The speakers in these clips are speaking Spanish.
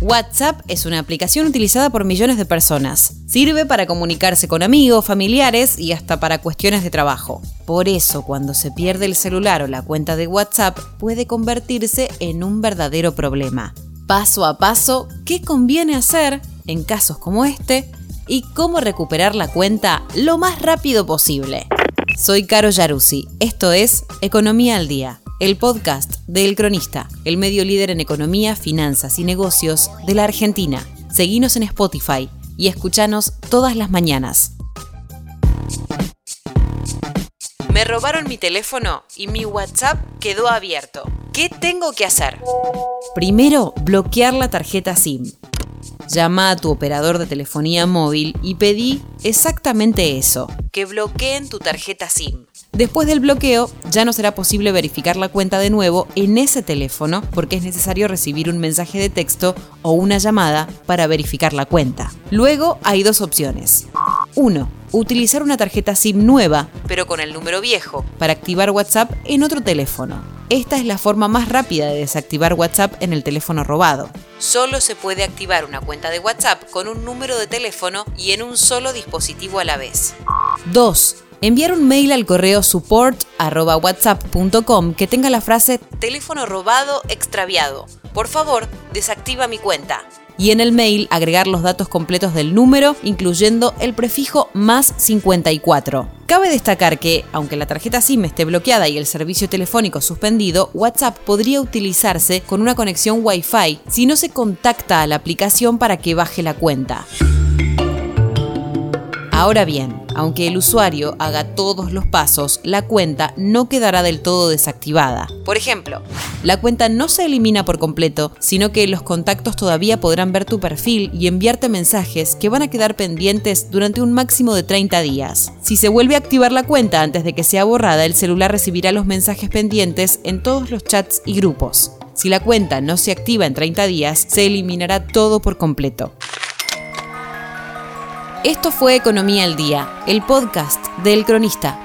WhatsApp es una aplicación utilizada por millones de personas. Sirve para comunicarse con amigos, familiares y hasta para cuestiones de trabajo. Por eso, cuando se pierde el celular o la cuenta de WhatsApp, puede convertirse en un verdadero problema. Paso a paso, ¿qué conviene hacer en casos como este? Y cómo recuperar la cuenta lo más rápido posible. Soy Caro Yaruzzi. Esto es Economía al Día el podcast de El Cronista, el medio líder en economía, finanzas y negocios de la Argentina. Seguinos en Spotify y escuchanos todas las mañanas. Me robaron mi teléfono y mi WhatsApp quedó abierto. ¿Qué tengo que hacer? Primero, bloquear la tarjeta SIM. Llama a tu operador de telefonía móvil y pedí exactamente eso, que bloqueen tu tarjeta SIM. Después del bloqueo, ya no será posible verificar la cuenta de nuevo en ese teléfono porque es necesario recibir un mensaje de texto o una llamada para verificar la cuenta. Luego hay dos opciones. 1. Utilizar una tarjeta SIM nueva, pero con el número viejo, para activar WhatsApp en otro teléfono. Esta es la forma más rápida de desactivar WhatsApp en el teléfono robado. Solo se puede activar una cuenta de WhatsApp con un número de teléfono y en un solo dispositivo a la vez. 2 enviar un mail al correo support.whatsapp.com que tenga la frase teléfono robado extraviado. Por favor, desactiva mi cuenta. Y en el mail agregar los datos completos del número, incluyendo el prefijo más 54. Cabe destacar que, aunque la tarjeta SIM esté bloqueada y el servicio telefónico suspendido, WhatsApp podría utilizarse con una conexión Wi-Fi si no se contacta a la aplicación para que baje la cuenta. Ahora bien, aunque el usuario haga todos los pasos, la cuenta no quedará del todo desactivada. Por ejemplo, la cuenta no se elimina por completo, sino que los contactos todavía podrán ver tu perfil y enviarte mensajes que van a quedar pendientes durante un máximo de 30 días. Si se vuelve a activar la cuenta antes de que sea borrada, el celular recibirá los mensajes pendientes en todos los chats y grupos. Si la cuenta no se activa en 30 días, se eliminará todo por completo. Esto fue Economía al Día, el podcast del Cronista.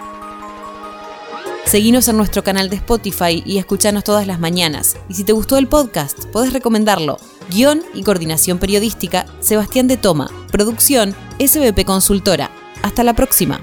Seguinos en nuestro canal de Spotify y escuchanos todas las mañanas. Y si te gustó el podcast, podés recomendarlo. Guión y coordinación periodística, Sebastián de Toma. Producción, SBP Consultora. Hasta la próxima.